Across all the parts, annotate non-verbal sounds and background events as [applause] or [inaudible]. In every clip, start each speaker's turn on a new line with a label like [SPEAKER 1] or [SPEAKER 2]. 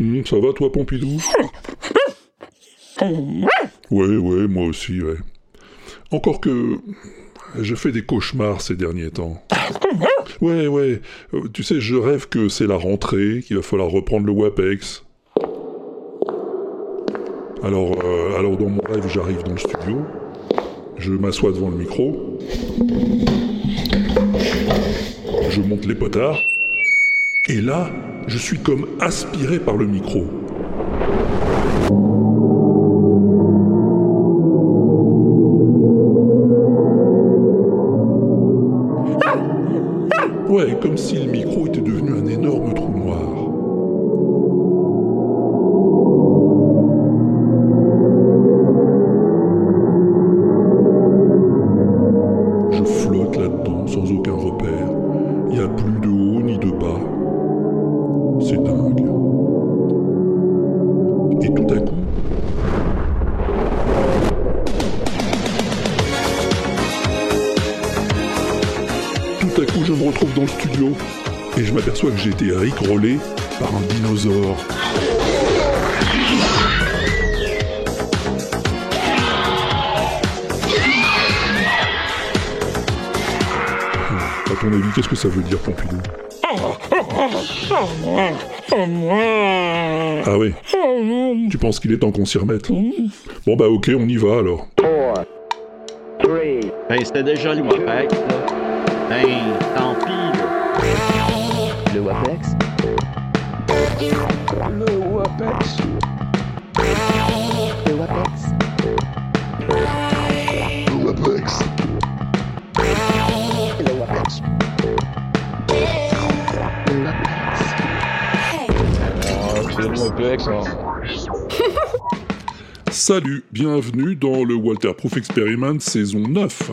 [SPEAKER 1] Hum, ça va toi, Pompidou Ouais, ouais, moi aussi, ouais. Encore que je fais des cauchemars ces derniers temps. Ouais, ouais. euh, Tu sais, je rêve que c'est la rentrée, qu'il va falloir reprendre le WAPEX. Alors, euh, alors dans mon rêve, j'arrive dans le studio. Je m'assois devant le micro. Je monte les potards. Et là, je suis comme aspiré par le micro. M'aperçois que j'ai été par un dinosaure. À ton avis, qu'est-ce que ça veut dire, Pompidou? Ah oui Tu penses qu'il est temps qu'on s'y remette? Bon bah ok, on y va alors.
[SPEAKER 2] Ben, c'était déjà le là. Ben, tant pis, là.
[SPEAKER 3] Le WAPEX. Le WAPEX. Le WAPEX.
[SPEAKER 1] Le WAPEX.
[SPEAKER 3] Le WAPEX. Le WAPEX
[SPEAKER 1] Salut, bienvenue dans le Walter Proof Experiment saison 9.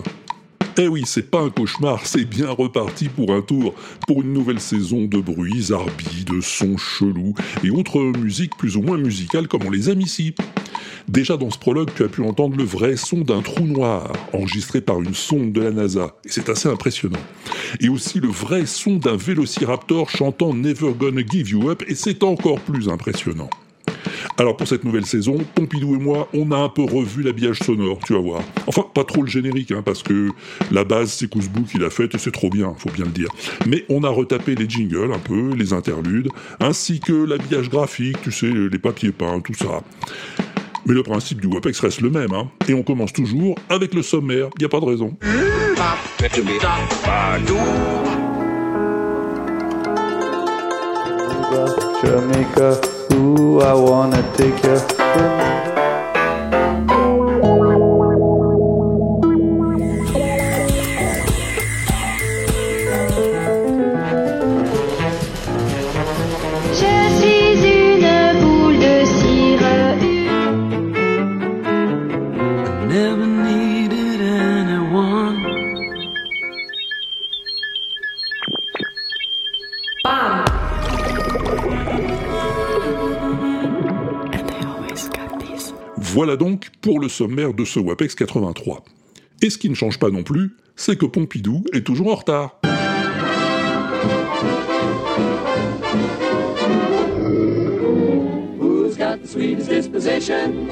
[SPEAKER 1] Eh oui, c'est pas un cauchemar, c'est bien reparti pour un tour, pour une nouvelle saison de bruits, arbis, de sons chelous et autres musiques plus ou moins musicales comme on les aime ici. Déjà dans ce prologue, tu as pu entendre le vrai son d'un trou noir, enregistré par une sonde de la NASA, et c'est assez impressionnant. Et aussi le vrai son d'un vélociraptor chantant Never Gonna Give You Up, et c'est encore plus impressionnant. Alors pour cette nouvelle saison, Pompidou et moi, on a un peu revu l'habillage sonore, tu vas voir. Enfin, pas trop le générique, hein, parce que la base, c'est Kouzbou qui l'a faite et c'est trop bien, faut bien le dire. Mais on a retapé les jingles un peu, les interludes, ainsi que l'habillage graphique, tu sais, les papiers peints, tout ça. Mais le principe du WAPEX reste le même, hein. Et on commence toujours avec le sommaire, y a pas de raison.
[SPEAKER 4] Jamaica, ooh, I wanna take you.
[SPEAKER 5] Je suis une boule de cire,
[SPEAKER 6] Never
[SPEAKER 1] Voilà donc pour le sommaire de ce WAPEX 83. Et ce qui ne change pas non plus, c'est que Pompidou est toujours en retard.
[SPEAKER 7] Who's got the sweetest disposition?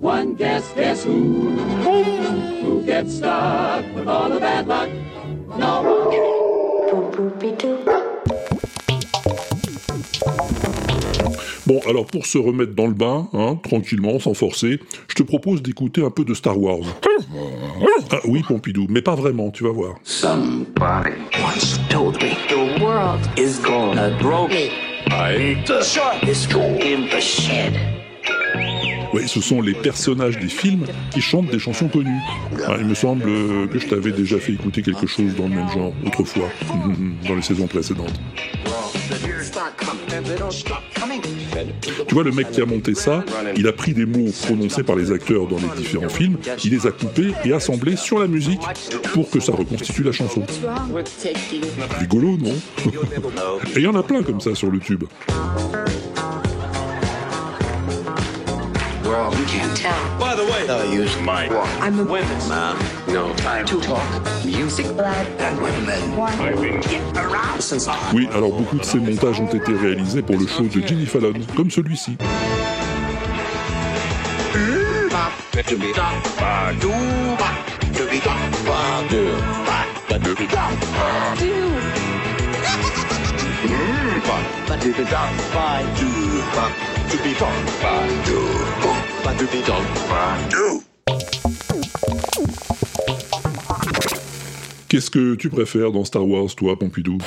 [SPEAKER 7] One guess, guess who? Who gets stuck with all the bad luck? No one.
[SPEAKER 1] Bon, alors pour se remettre dans le bain, hein, tranquillement, sans forcer, je te propose d'écouter un peu de Star Wars. Ah oui, Pompidou, mais pas vraiment, tu vas voir.
[SPEAKER 2] Somebody once told me the world is gonna throw me. The sharpest in the shed.
[SPEAKER 1] Oui, ce sont les personnages des films qui chantent des chansons connues. Ah, il me semble euh, que je t'avais déjà fait écouter quelque chose dans le même genre, autrefois, [laughs] dans les saisons précédentes. Tu vois, le mec qui a monté ça, il a pris des mots prononcés par les acteurs dans les différents films, il les a coupés et assemblés sur la musique pour que ça reconstitue la chanson. Rigolo, non? [laughs] Et il y en a plein comme ça sur le.
[SPEAKER 2] World, you can't tell.
[SPEAKER 8] By the way,
[SPEAKER 2] I use my walk.
[SPEAKER 8] I'm a women, man.
[SPEAKER 2] No time to talk. Music, blood, and women. I've been around since I...
[SPEAKER 1] Oui, alors beaucoup de ces montages ont été réalisés pour le show de Jimmy Fallon, comme celui-ci. Qu'est-ce que tu préfères dans Star Wars, toi, Pompidou?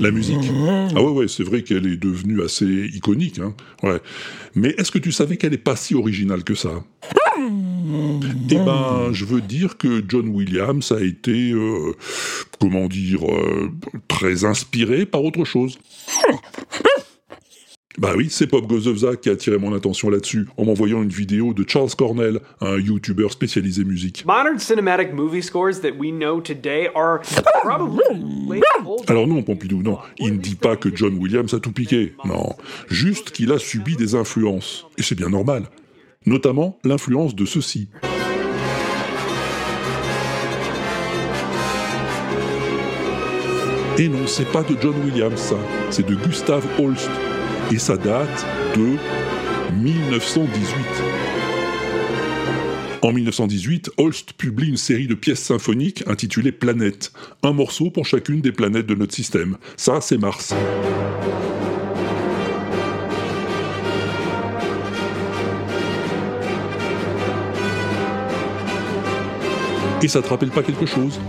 [SPEAKER 1] La musique. Ah ouais, ouais, c'est vrai qu'elle est devenue assez iconique, hein. Ouais. Mais est-ce que tu savais qu'elle n'est pas si originale que ça? Eh ben, je veux dire que John Williams a été, euh, comment dire, euh, très inspiré par autre chose. Bah oui, c'est Pop Goes of Zach qui a attiré mon attention là-dessus, en m'envoyant une vidéo de Charles Cornell, un YouTuber spécialisé musique.
[SPEAKER 9] Modern cinematic movie scores that we know today are probably way older.
[SPEAKER 1] Alors non, Pompidou, non, il ne dit pas que John Williams a tout piqué, non, juste qu'il a subi des influences, et c'est bien normal, notamment l'influence de ceux-ci. Et non, c'est pas de John Williams, ça, c'est de Gustav Holst, et ça date de 1918. En 1918, Holst publie une série de pièces symphoniques intitulées Planètes, un morceau pour chacune des planètes de notre système. Ça, c'est Mars. Et ça te rappelle pas quelque chose?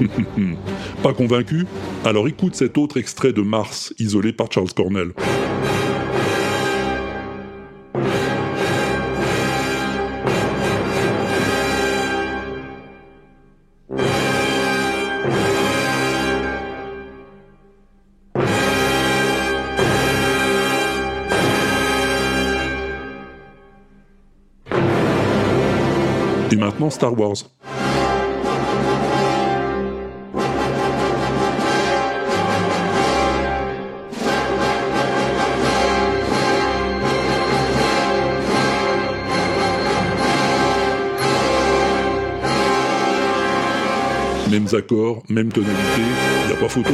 [SPEAKER 1] [laughs] Pas convaincu Alors écoute cet autre extrait de Mars, isolé par Charles Cornell. Et maintenant Star Wars. Accords, même tonalité, y a pas photo.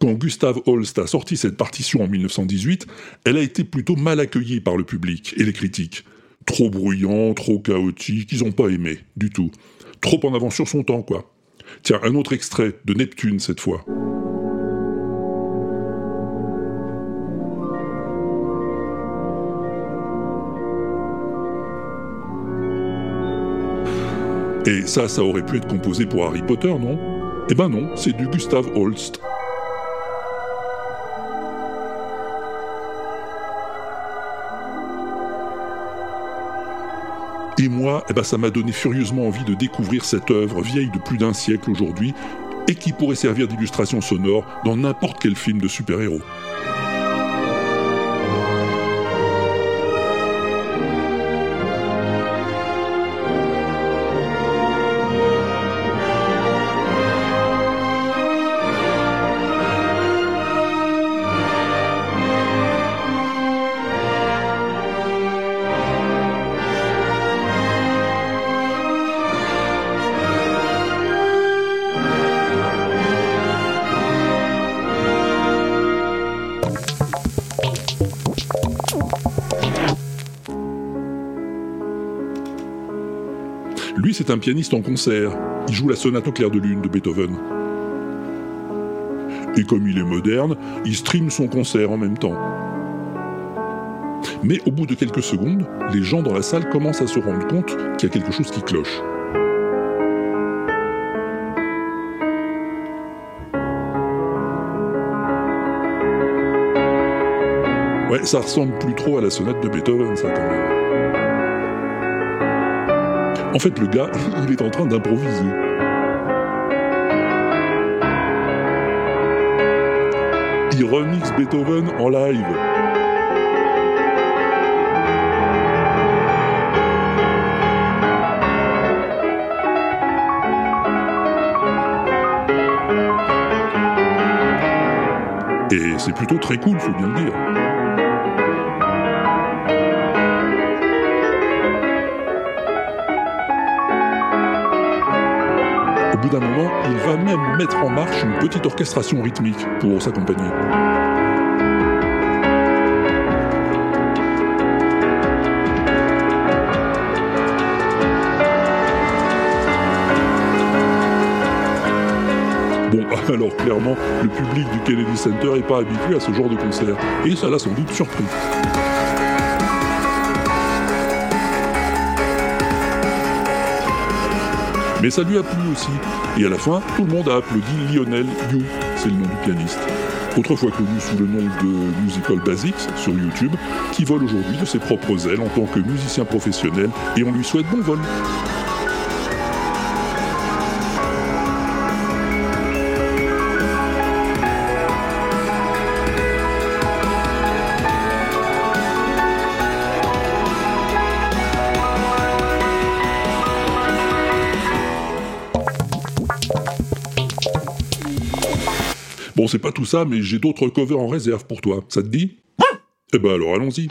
[SPEAKER 1] Quand Gustav Holst a sorti cette partition en 1918, elle a été plutôt mal accueillie par le public et les critiques. Trop bruyant, trop chaotique, ils ont pas aimé, du tout. Trop en avance sur son temps, quoi. Tiens, un autre extrait, de Neptune cette fois. Et ça, ça aurait pu être composé pour Harry Potter, non? Eh ben non, c'est du Gustav Holst. Et moi, eh ben ça m'a donné furieusement envie de découvrir cette œuvre vieille de plus d'un siècle aujourd'hui et qui pourrait servir d'illustration sonore dans n'importe quel film de super-héros. C'est un pianiste en concert. Il joue la sonate au clair de lune de Beethoven. Et comme il est moderne, il stream son concert en même temps. Mais au bout de quelques secondes, les gens dans la salle commencent à se rendre compte qu'il y a quelque chose qui cloche. Ouais, ça ressemble plus trop à la sonate de Beethoven, ça quand même. En fait, le gars, [laughs] il est en train d'improviser. Il remix Beethoven en live. Et c'est plutôt très cool, faut bien le dire. Bout d'un moment, il va même mettre en marche une petite orchestration rythmique pour s'accompagner. Bon, [laughs] alors clairement, le public du Kennedy Center n'est pas habitué à ce genre de concert, et ça l'a sans doute surpris. Mais ça lui a plu aussi, et à la fin, tout le monde a applaudi Lionel You, c'est le nom du pianiste. Autrefois connu sous le nom de Musical Basics sur YouTube, qui vole aujourd'hui de ses propres ailes en tant que musicien professionnel, et on lui souhaite bon vol. c'est pas tout ça, mais j'ai d'autres covers en réserve pour toi. Ça te dit? Eh ben alors allons-y.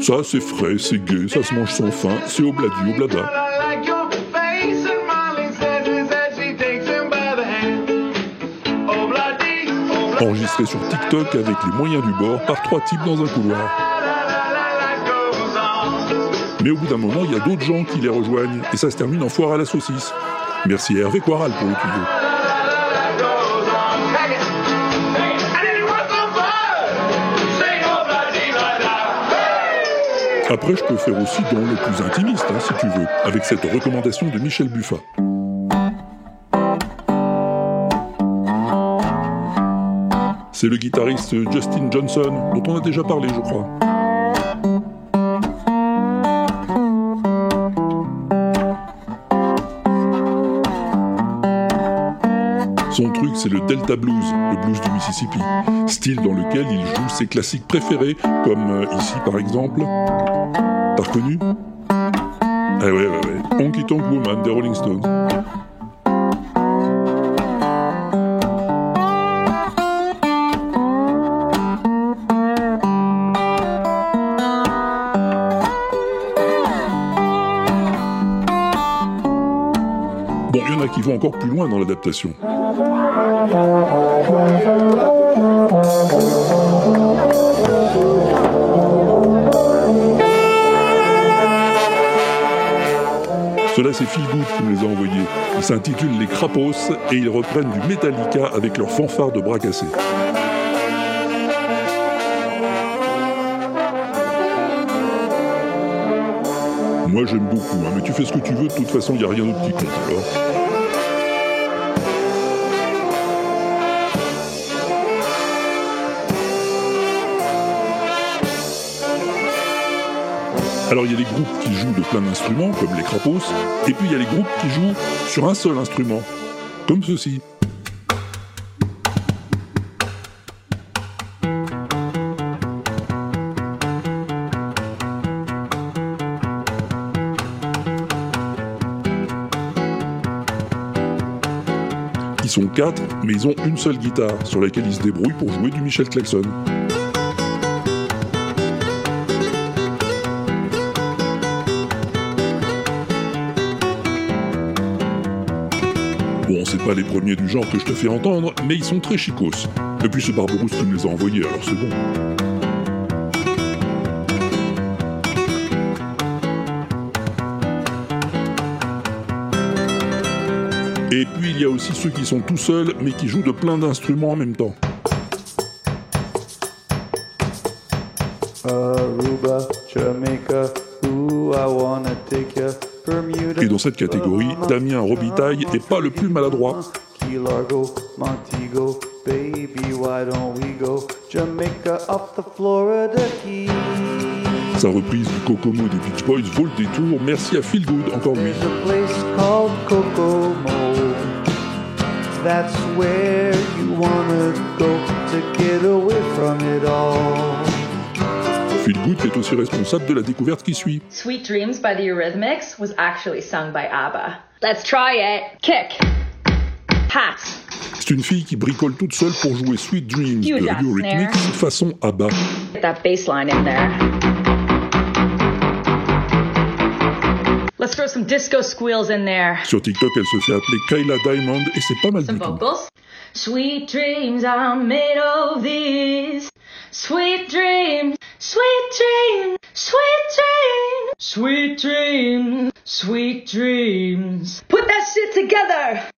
[SPEAKER 1] Ça, c'est frais, c'est gai, ça se mange sans faim, c'est obladi, oblada. Enregistré sur TikTok avec les moyens du bord par trois types dans un couloir. Mais au bout d'un moment, il y a d'autres gens qui les rejoignent, et ça se termine en foire à la saucisse. Merci à Hervé Quaral pour le tuyau. Après, je peux faire aussi dans le plus intimiste, hein, si tu veux, avec cette recommandation de Michel Buffat. C'est le guitariste Justin Johnson, dont on a déjà parlé, je crois. Son truc, c'est le Delta Blues, le blues du Mississippi, style dans lequel il joue ses classiques préférés, comme euh, ici par exemple. T'as reconnu? Ah ouais, ouais, ouais. Honky Tonk Woman des Rolling Stones. Encore plus loin dans l'adaptation. Cela, c'est Phil qui me les a envoyés. Ils s'intitulent Les Crapos et ils reprennent du Metallica avec leur fanfare de bras cassés. Moi, j'aime beaucoup, hein, mais tu fais ce que tu veux, de toute façon, il n'y a rien d'autre qui compte alors. Alors il y a les groupes qui jouent de plein d'instruments, comme les crapos, et puis il y a les groupes qui jouent sur un seul instrument, comme ceci. Ils sont quatre, mais ils ont une seule guitare, sur laquelle ils se débrouillent pour jouer du Michel Claxon. Pas les premiers du genre que je te fais entendre, mais ils sont très chicos. Et puis c'est Barberousse qui me les a envoyés, alors c'est bon. Et puis il y a aussi ceux qui sont tout seuls, mais qui jouent de plein d'instruments en même temps.
[SPEAKER 4] Aruba, Jamaica.
[SPEAKER 1] Dans cette catégorie, Damien Robitaille est pas le plus maladroit.
[SPEAKER 4] Key Largo, Montego, baby, why don't we go? Jamaica off the Florida Keys.
[SPEAKER 1] Sa reprise du Kokomo des Beach Boys vaut le détour, merci à Phil Good, encore lui.
[SPEAKER 4] There's a place called Kokomo. That's where you wanna go to get away from it all.
[SPEAKER 1] Feel Good est aussi responsable de la découverte qui suit.
[SPEAKER 10] Sweet Dreams by the Eurythmics was actually sung by ABBA. Let's try it. Kick. Pass.
[SPEAKER 1] C'est une fille qui bricole toute seule pour jouer Sweet Dreams
[SPEAKER 10] Huge
[SPEAKER 1] de Eurythmics façon ABBA.
[SPEAKER 10] Get that bass line in there. Let's throw some disco squeals in there.
[SPEAKER 1] Sur TikTok, elle se fait appeler Kyla Diamond et c'est pas mal
[SPEAKER 10] Some
[SPEAKER 1] du tout.
[SPEAKER 10] vocals. Sweet dreams are made of these. Sweet dreams, sweet dreams, sweet dreams, sweet dreams, sweet dreams. Put that shit together.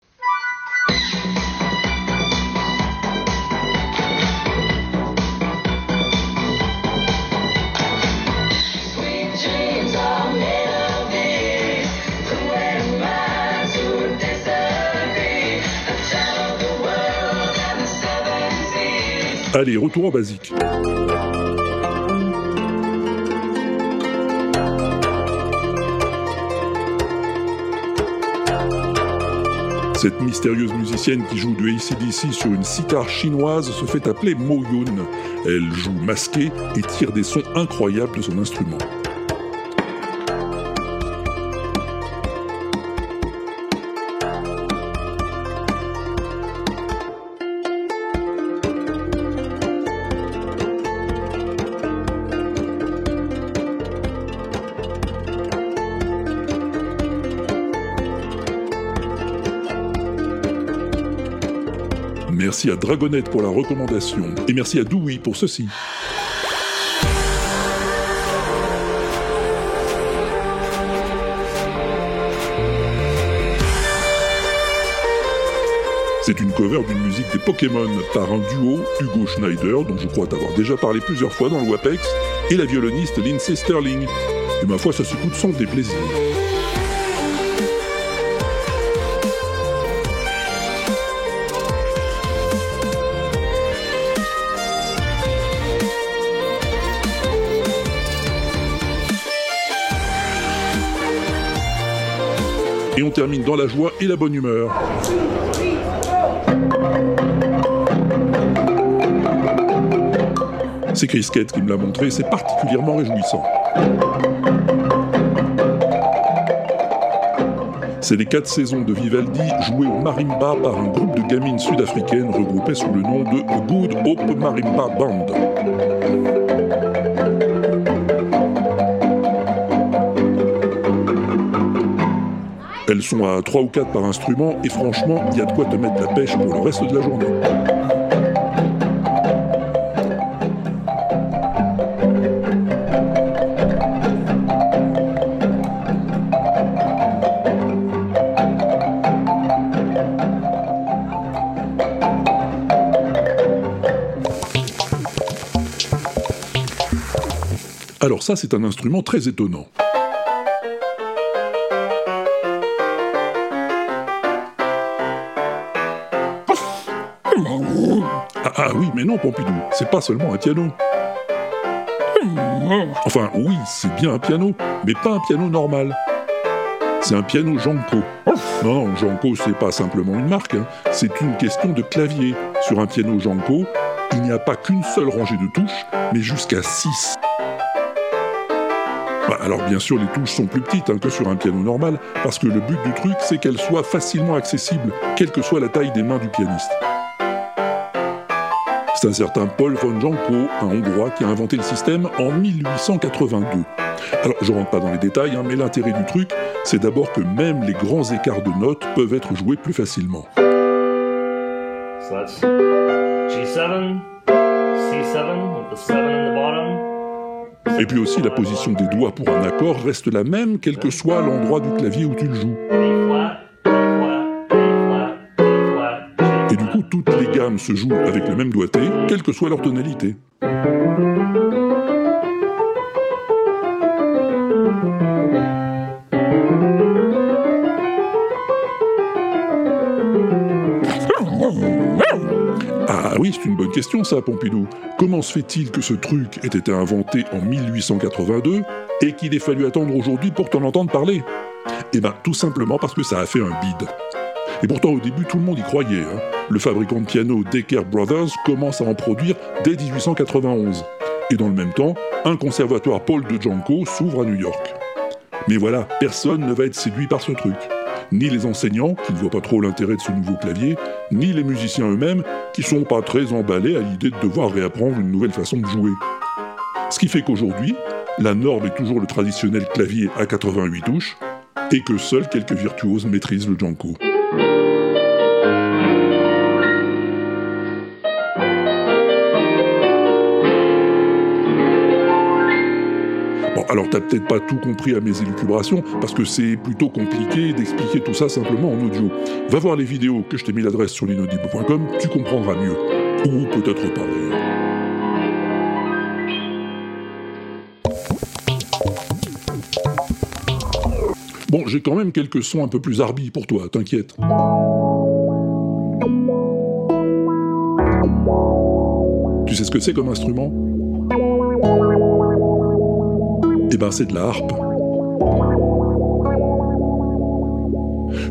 [SPEAKER 1] Allez, retour en basique. Cette mystérieuse musicienne qui joue du ACDC sur une sitar chinoise se fait appeler Mo Yun. Elle joue masquée et tire des sons incroyables de son instrument. Merci à Dragonette pour la recommandation et merci à Dewey pour ceci. C'est une cover d'une musique des Pokémon par un duo, Hugo Schneider, dont je crois t'avoir déjà parlé plusieurs fois dans le WAPEX, et la violoniste Lindsay Sterling. Et ma foi, ça s'écoute sans déplaisir. Et on termine dans la joie et la bonne humeur. C'est Chris Kett qui me l'a montré, c'est particulièrement réjouissant. C'est les quatre saisons de Vivaldi jouées au marimba par un groupe de gamines sud-africaines regroupées sous le nom de Good Hope Marimba Band. Elles sont à 3 ou 4 par instrument et franchement, il y a de quoi te mettre la pêche pour le reste de la journée. Alors ça, c'est un instrument très étonnant. Mais non, Pompidou, c'est pas seulement un piano. Enfin, oui, c'est bien un piano, mais pas un piano normal. C'est un piano Janko. Non, Janko, c'est pas simplement une marque, hein. c'est une question de clavier. Sur un piano Janko, il n'y a pas qu'une seule rangée de touches, mais jusqu'à 6. Bah, alors bien sûr, les touches sont plus petites hein, que sur un piano normal, parce que le but du truc, c'est qu'elles soient facilement accessibles, quelle que soit la taille des mains du pianiste. C'est un certain Paul von Janko, un Hongrois, qui a inventé le système en 1882. Alors, je rentre pas dans les détails, hein, mais l'intérêt du truc, c'est d'abord que même les grands écarts de notes peuvent être joués plus facilement.
[SPEAKER 11] So that's G7, C7 with the 7 in the bottom.
[SPEAKER 1] Et puis aussi, la position des doigts pour un accord reste la même, quel que soit l'endroit du clavier où tu le joues. Toutes les gammes se jouent avec le même doigté, quelle que soit leur tonalité. Ah oui, c'est une bonne question ça, Pompidou. Comment se fait-il que ce truc ait été inventé en 1882 et qu'il ait fallu attendre aujourd'hui pour t'en entendre parler? Eh ben, tout simplement parce que ça a fait un bide. Et pourtant, au début, tout le monde y croyait. hein. Le fabricant de piano Decker Brothers commence à en produire dès 1891. Et dans le même temps, un conservatoire Paul de Janko s'ouvre à New York. Mais voilà, personne ne va être séduit par ce truc. Ni les enseignants, qui ne voient pas trop l'intérêt de ce nouveau clavier, ni les musiciens eux-mêmes, qui sont pas très emballés à l'idée de devoir réapprendre une nouvelle façon de jouer. Ce qui fait qu'aujourd'hui, la norme est toujours le traditionnel clavier à 88 touches, et que seuls quelques virtuoses maîtrisent le Janko. Alors t'as peut-être pas tout compris à mes élucubrations, parce que c'est plutôt compliqué d'expliquer tout ça simplement en audio. Va voir les vidéos que je t'ai mis l'adresse sur l'inaudible.com, tu comprendras mieux. Ou peut-être pas d'ailleurs. Bon, j'ai quand même quelques sons un peu plus arbi pour toi, t'inquiète. Tu sais ce que c'est comme instrument? Eh ben, c'est de la harpe.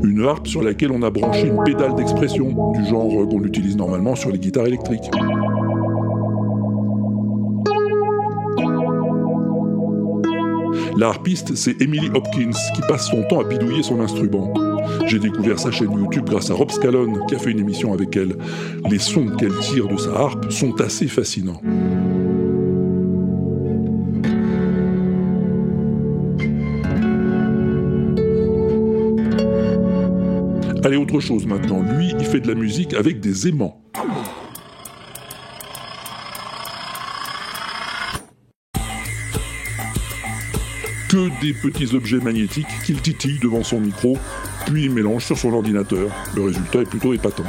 [SPEAKER 1] Une harpe sur laquelle on a branché une pédale d'expression, du genre qu'on utilise normalement sur les guitares électriques. La harpiste, c'est Emily Hopkins, qui passe son temps à bidouiller son instrument. J'ai découvert sa chaîne YouTube grâce à Rob Scallon, qui a fait une émission avec elle. Les sons qu'elle tire de sa harpe sont assez fascinants. Allez, autre chose maintenant. Lui, il fait de la musique avec des aimants. Que des petits objets magnétiques qu'il titille devant son micro, puis il mélange sur son ordinateur. Le résultat est plutôt épatant.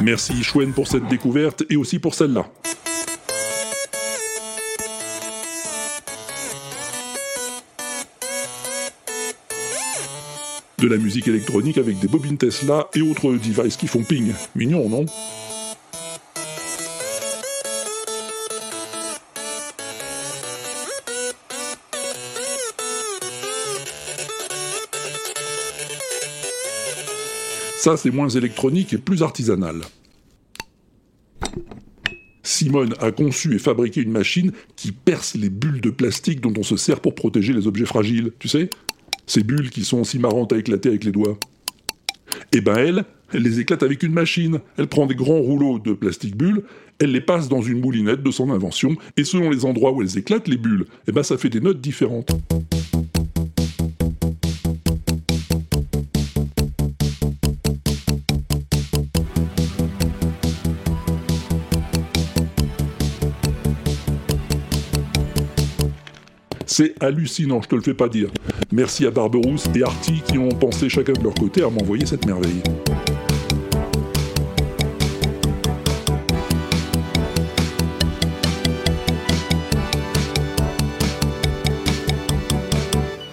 [SPEAKER 1] Merci Chouenne pour cette découverte et aussi pour celle-là. De la musique électronique avec des bobines Tesla et autres devices qui font ping. Mignon, non? Ça, c'est moins électronique et plus artisanal. Simone a conçu et fabriqué une machine qui perce les bulles de plastique dont on se sert pour protéger les objets fragiles, tu sais? Ces bulles qui sont si marrantes à éclater avec les doigts. Eh ben elle, elle les éclate avec une machine. Elle prend des grands rouleaux de plastique bulles, elle les passe dans une moulinette de son invention, et selon les endroits où elles éclatent les bulles, eh ben ça fait des notes différentes. C'est hallucinant, je te le fais pas dire. Merci à Barberousse et Artie qui ont pensé chacun de leur côté à m'envoyer cette merveille.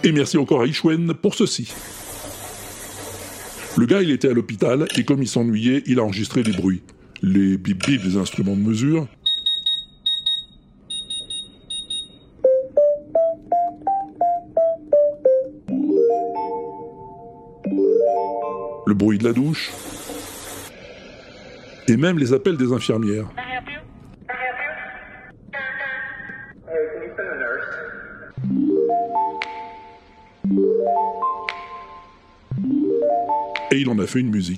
[SPEAKER 1] Et merci encore à Ishwen pour ceci. Le gars, il était à l'hôpital et comme il s'ennuyait, il a enregistré des bruits. Les bip bip des instruments de mesure, le bruit de la douche, et même les appels des infirmières. Et il en a fait une musique.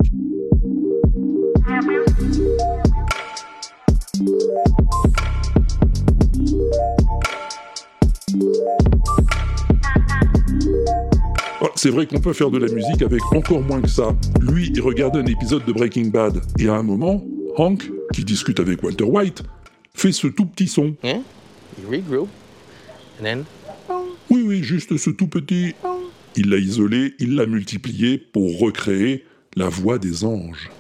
[SPEAKER 1] Oh, C'est vrai qu'on peut faire de la musique avec encore moins que ça. Lui, il regardait un épisode de Breaking Bad, et à un moment, Hank, qui discute avec Walter White, fait ce tout petit son.
[SPEAKER 12] Then?
[SPEAKER 1] Oui, oui, juste ce tout petit. Il l'a isolé, il l'a multiplié pour recréer la voix des anges.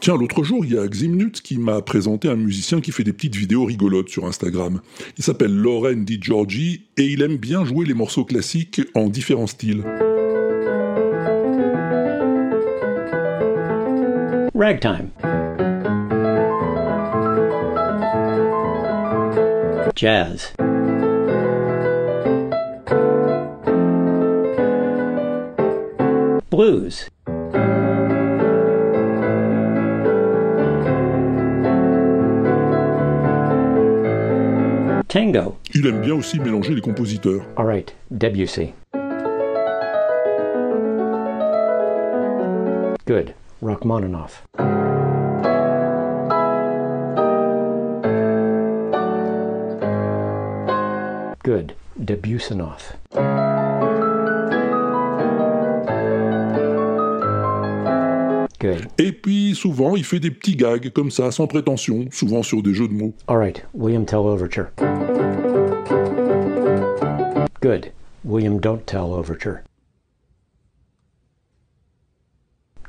[SPEAKER 1] Tiens, l'autre jour, il y a Ximnut qui m'a présenté un musicien qui fait des petites vidéos rigolotes sur Instagram. Il s'appelle Loren Di Giorgi et il aime bien jouer les morceaux classiques en différents styles.
[SPEAKER 13] Ragtime. Jazz. Blues. Tango.
[SPEAKER 1] Il aime bien aussi mélanger les compositeurs.
[SPEAKER 13] All right, Debussy. Good. Rachmaninoff. Good. Debussanoff. Good.
[SPEAKER 1] Et puis souvent, il fait des petits gags comme ça, sans prétention, souvent sur des jeux de mots.
[SPEAKER 13] All right, William Tell Overture. Good. William Don't Tell Overture.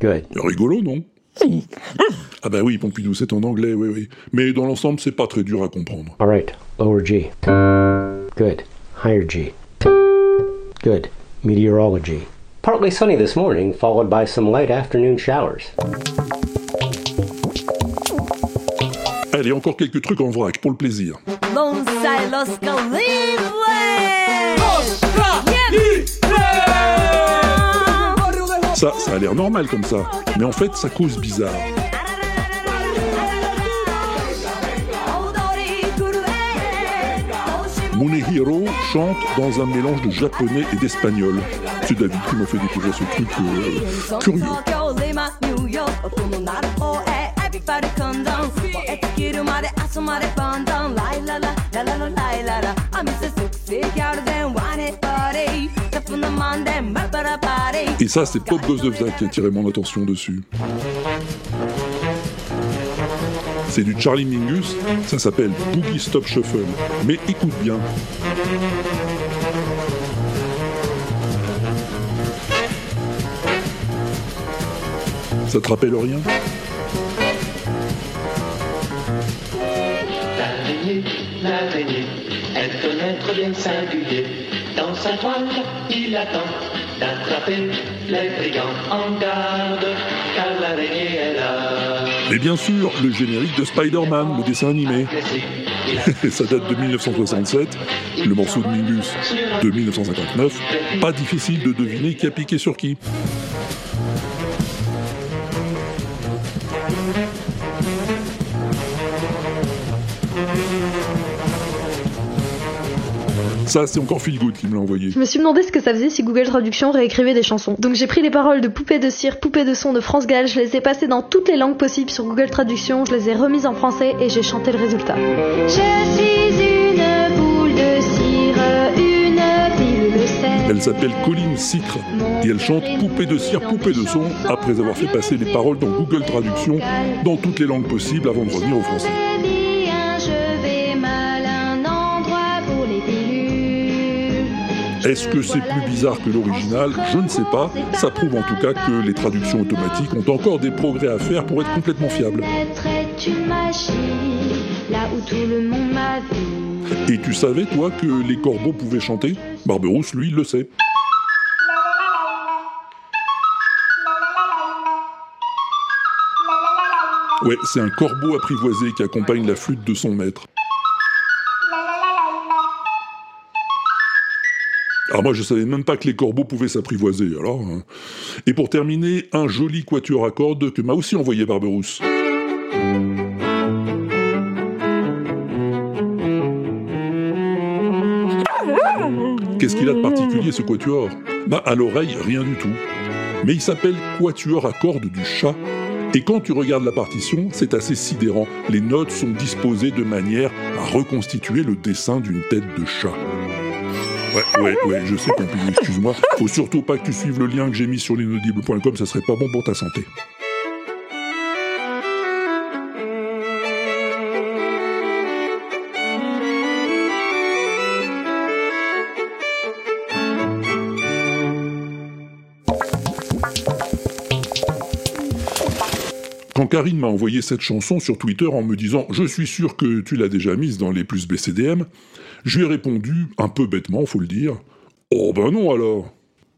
[SPEAKER 13] Good.
[SPEAKER 1] Rigolo, non? Ah bah oui, Pompidou, c'est en anglais, oui, oui. Mais dans l'ensemble, c'est pas très dur à comprendre.
[SPEAKER 13] All right, lower G. Good. Higher G. Good. Meteorology. Partly sunny this morning, followed by some light afternoon showers.
[SPEAKER 1] Allez, encore quelques trucs en vrac, pour le plaisir. Ça, ça a l'air normal comme ça. Mais en fait, ça cause bizarre. Munehiro chante dans un mélange de japonais et d'espagnol. C'est David qui m'a fait découvrir ce truc euh, curieux. Et ça, c'est Pop Zach qui a attiré mon attention dessus. C'est du Charlie Mingus, ça s'appelle Boogie Stop Shuffle. Mais écoute bien. Ça te rappelle rien
[SPEAKER 14] L'araignée, l'araignée, elle connaît trop bien singulier. Dans sa toile, il attend d'attraper les brigands en garde, car l'araignée est là.
[SPEAKER 1] Et bien sûr, le générique de Spider-Man, le dessin animé. [laughs] Ça date de 1967, le morceau de Mingus de 1959. Pas difficile de deviner qui a piqué sur qui. Ça, c'est encore Phil Good qui me l'a envoyé.
[SPEAKER 15] Je me suis demandé ce que ça faisait si Google Traduction réécrivait des chansons. Donc j'ai pris les paroles de Poupée de cire, Poupée de son de France Gall, je les ai passées dans toutes les langues possibles sur Google Traduction, je les ai remises en français et j'ai chanté le résultat.
[SPEAKER 5] Je suis une boule de cire, une pile de sel.
[SPEAKER 1] Elle s'appelle Colline Sicre et elle chante Poupée de cire, Poupée de son après avoir fait passer les paroles dans Google Traduction dans toutes les langues possibles avant de revenir au français. Est-ce que c'est plus bizarre que l'original? Je ne sais pas. Ça prouve en tout cas que les traductions automatiques ont encore des progrès à faire pour être complètement fiables. Et tu savais, toi, que les corbeaux pouvaient chanter? Barberousse, lui, le sait. Ouais, c'est un corbeau apprivoisé qui accompagne la flûte de son maître. Alors moi je savais même pas que les corbeaux pouvaient s'apprivoiser, alors. hein. Et pour terminer, un joli quatuor à cordes que m'a aussi envoyé Barberousse. Qu'est-ce qu'il a de particulier ce quatuor? Bah à l'oreille, rien du tout. Mais il s'appelle Quatuor à cordes du chat. Et quand tu regardes la partition, c'est assez sidérant. Les notes sont disposées de manière à reconstituer le dessin d'une tête de chat. Ouais, ouais, ouais, je sais, Pompidou, excuse-moi. Faut surtout pas que tu suives le lien que j'ai mis sur l'inaudible.com, ça serait pas bon pour ta santé. Karine m'a envoyé cette chanson sur Twitter en me disant Je suis sûr que tu l'as déjà mise dans les plus BCDM, je lui ai répondu, un peu bêtement, faut le dire Oh ben non alors!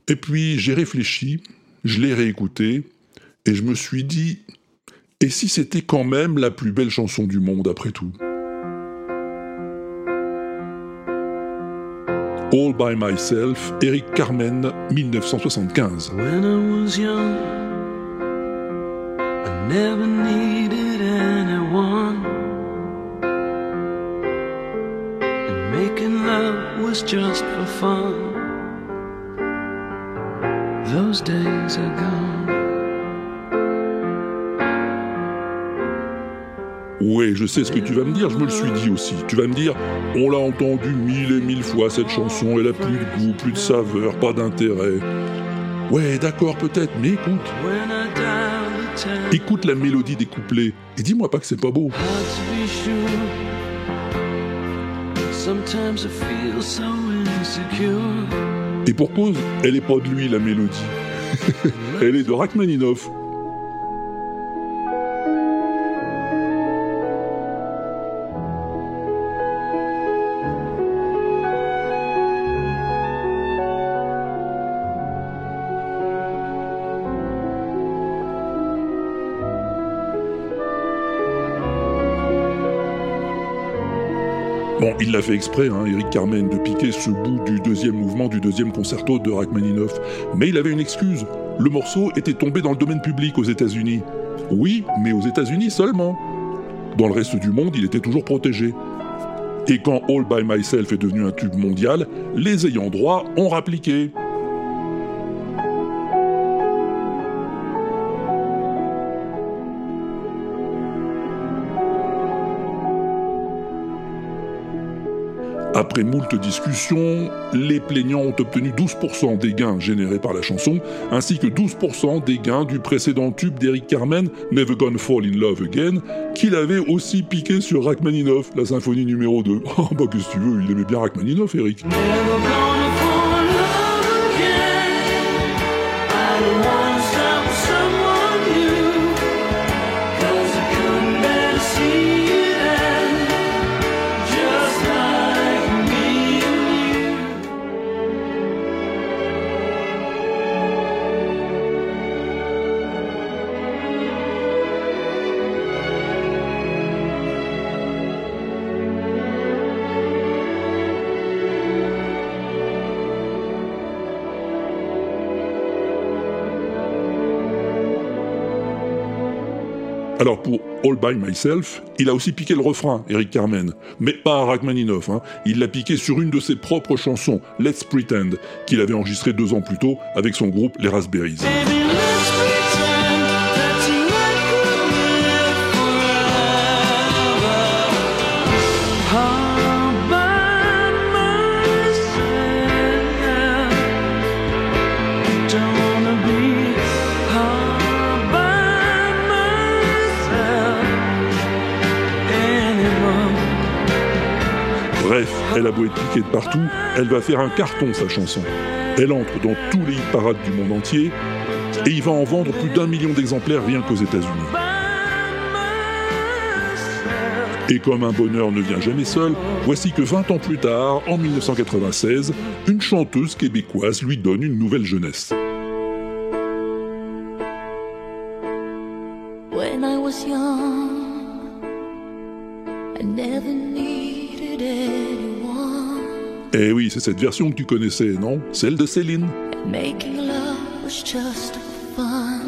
[SPEAKER 1] Et puis j'ai réfléchi, je l'ai réécouté, et je me suis dit Et si c'était quand même la plus belle chanson du monde après tout? All by Myself, Eric Carmen, 1975.
[SPEAKER 6] When I was young, I never needed anyone. And making love was just for fun. Those days are gone.
[SPEAKER 1] Ouais, je sais ce que tu vas me dire, je me le suis dit aussi. Tu vas me dire, on l'a entendu mille et mille fois cette chanson, elle a plus de goût, plus de saveur, pas d'intérêt. Ouais, d'accord, peut-être, mais écoute. Écoute la mélodie des couplets, et dis-moi pas que c'est pas beau. Et pour cause, elle est pas de lui la mélodie. [laughs] elle est de Rachmaninoff. L'a fait exprès, hein, Eric Carmen, de piquer ce bout du deuxième mouvement du deuxième concerto de Rachmaninoff. Mais il avait une excuse. Le morceau était tombé dans le domaine public aux États-Unis. Oui, mais aux États-Unis seulement. Dans le reste du monde, il était toujours protégé. Et quand All by Myself est devenu un tube mondial, les ayants droit ont rappliqué. Après moult discussions, les plaignants ont obtenu 12% des gains générés par la chanson, ainsi que 12% des gains du précédent tube d'Eric Carmen, Never Gonna Fall in Love Again, qu'il avait aussi piqué sur Rachmaninoff, la symphonie numéro 2. [laughs] Oh bah qu'est-ce que tu veux, il aimait bien Rachmaninoff, Eric. Alors pour All By Myself, il a aussi piqué le refrain, Eric Carmen, mais pas à Rachmaninoff, hein. il l'a piqué sur une de ses propres chansons, Let's Pretend, qu'il avait enregistré deux ans plus tôt avec son groupe Les Raspberries. Elle a beau être piquée de partout, elle va faire un carton sa chanson. Elle entre dans tous les parades du monde entier et il va en vendre plus d'un million d'exemplaires rien qu'aux États-Unis. Et comme un bonheur ne vient jamais seul, voici que 20 ans plus tard, en 1996, une chanteuse québécoise lui donne une nouvelle jeunesse. Eh oui, c'est cette version que tu connaissais, non? Celle de Céline.
[SPEAKER 16] Making love was just fun.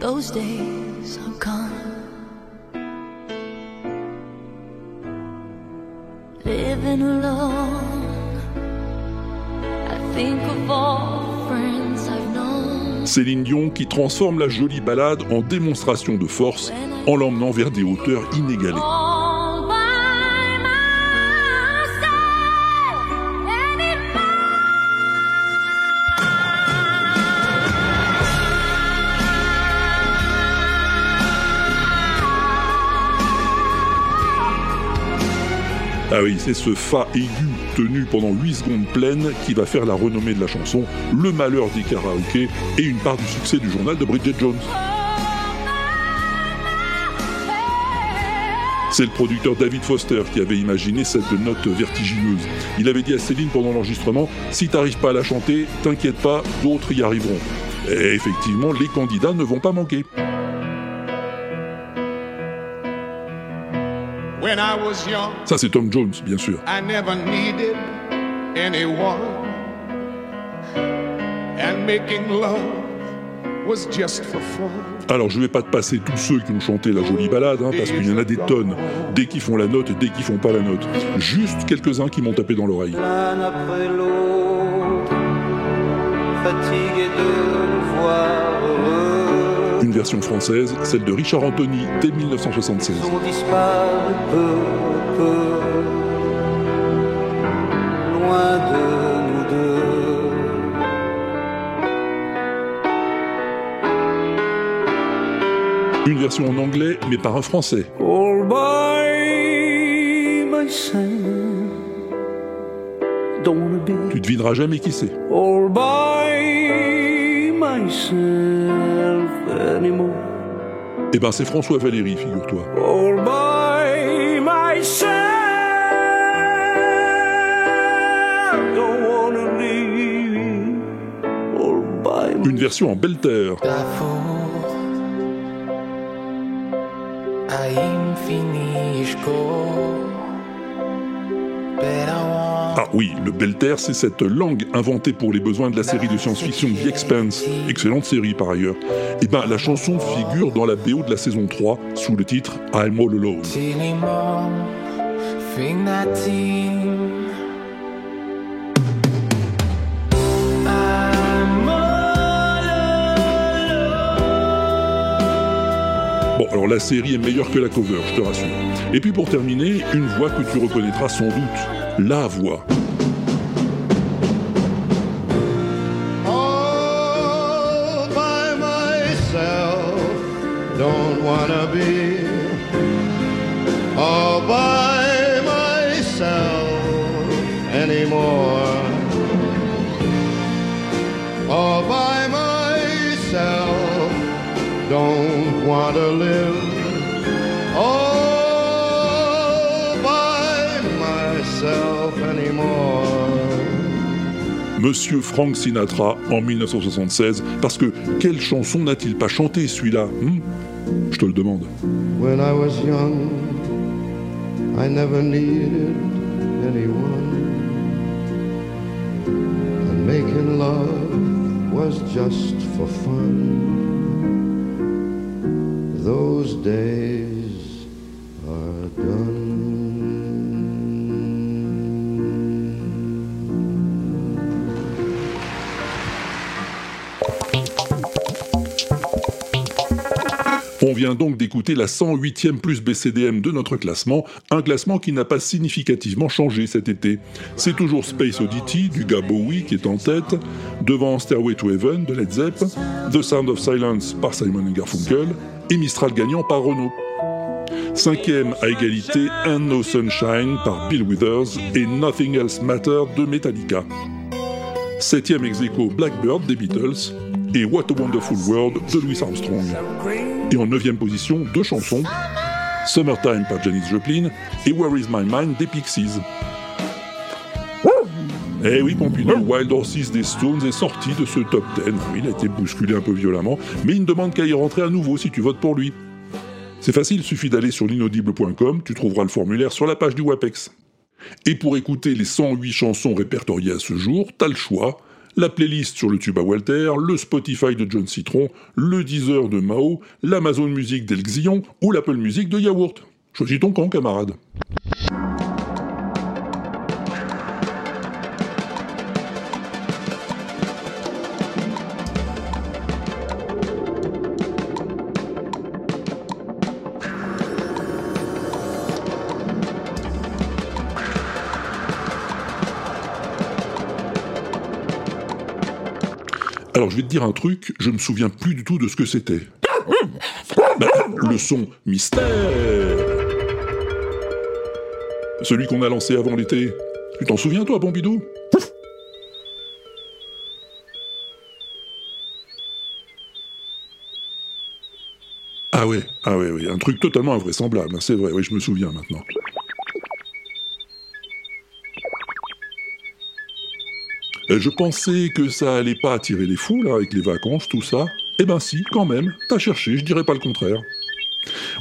[SPEAKER 16] Those days are gone. Living alone, I think of all the friends I've known.
[SPEAKER 1] Céline Dion qui transforme la jolie balade en démonstration de force en l'emmenant vers des hauteurs inégalées. Ah oui, c'est ce fa aigu tenu pendant 8 secondes pleines qui va faire la renommée de la chanson, le malheur des karaokés et une part du succès du journal de Bridget Jones. C'est le producteur David Foster qui avait imaginé cette note vertigineuse. Il avait dit à Céline pendant l'enregistrement Si t'arrives pas à la chanter, t'inquiète pas, d'autres y arriveront. Et effectivement, les candidats ne vont pas manquer.
[SPEAKER 8] When I was young,
[SPEAKER 1] Ça, c'est Tom Jones, bien sûr.
[SPEAKER 8] I never needed anyone. And making love was just for fun.
[SPEAKER 1] Alors, je vais pas te passer tous ceux qui ont chanté la jolie balade, hein, parce qu'il y en a des tonnes. Dès qu'ils font la note, dès qu'ils font pas la note. Juste quelques-uns qui m'ont tapé dans l'oreille.
[SPEAKER 4] l'un après l'autre, fatigué de voir
[SPEAKER 1] version française, celle de Richard Anthony, dès 1976.
[SPEAKER 4] ont disparu peu peu, loin de nous deux.
[SPEAKER 1] Une version en anglais, mais par un français.
[SPEAKER 4] All by myself, don't wanna be
[SPEAKER 1] Tu devineras jamais qui c'est.
[SPEAKER 4] all by myself
[SPEAKER 1] eh ben, c'est François Valéry, figure-toi. Une version en
[SPEAKER 17] belle terre.
[SPEAKER 1] Ah oui, le belter, c'est cette langue inventée pour les besoins de la série de science-fiction The Expanse, excellente série par ailleurs. Et ben la chanson figure dans la BO de la saison 3 sous le titre I'm All Alone. Bon, alors la série est meilleure que la cover, je te rassure. Et puis pour terminer, une voix que tu reconnaîtras sans doute, La voix.
[SPEAKER 18] all by myself. Don't wanna be all by myself anymore. All by myself. Don't wanna live
[SPEAKER 1] Monsieur Frank Sinatra en 1976, parce que quelle chanson n'a-t-il pas chanté celui-là hmm? Je te le demande.
[SPEAKER 18] When I was young, I never needed anyone. And making love was just for fun. Those days
[SPEAKER 1] vient donc d'écouter la 108e plus BCDM de notre classement, un classement qui n'a pas significativement changé cet été. C'est toujours Space Oddity du gars Bowie qui est en tête, devant Stairway to Heaven de Led Zepp, The Sound of Silence par Simon Garfunkel et Mistral gagnant par Renault. Cinquième à égalité, And No Sunshine par Bill Withers et Nothing Else Matter de Metallica. Septième ex Blackbird des Beatles et What a Wonderful World de Louis Armstrong. Et en neuvième position, deux chansons, Summertime par Janis Joplin et Where Is My Mind des Pixies. Eh oui, Pompidou, Wild Horses des Stones est sorti de ce top 10. Oui, il a été bousculé un peu violemment, mais il ne demande qu'à y rentrer à nouveau si tu votes pour lui. C'est facile, il suffit d'aller sur l'inaudible.com, tu trouveras le formulaire sur la page du WAPEX. Et pour écouter les 108 chansons répertoriées à ce jour, t'as le choix. La playlist sur le tube à Walter, le Spotify de John Citron, le Deezer de Mao, l'Amazon Music d'El Xion ou l'Apple Music de Yaourt. Choisis ton camp, camarade. Alors je vais te dire un truc, je me souviens plus du tout de ce que c'était. Bah, le son mystère Celui qu'on a lancé avant l'été. Tu t'en souviens toi, Pompidou? Ah ouais, ah ouais, oui, un truc totalement invraisemblable, hein, c'est vrai, oui, je me souviens maintenant. Je pensais que ça allait pas attirer les fous, là, avec les vacances, tout ça. Eh ben si, quand même, t'as cherché, je dirais pas le contraire.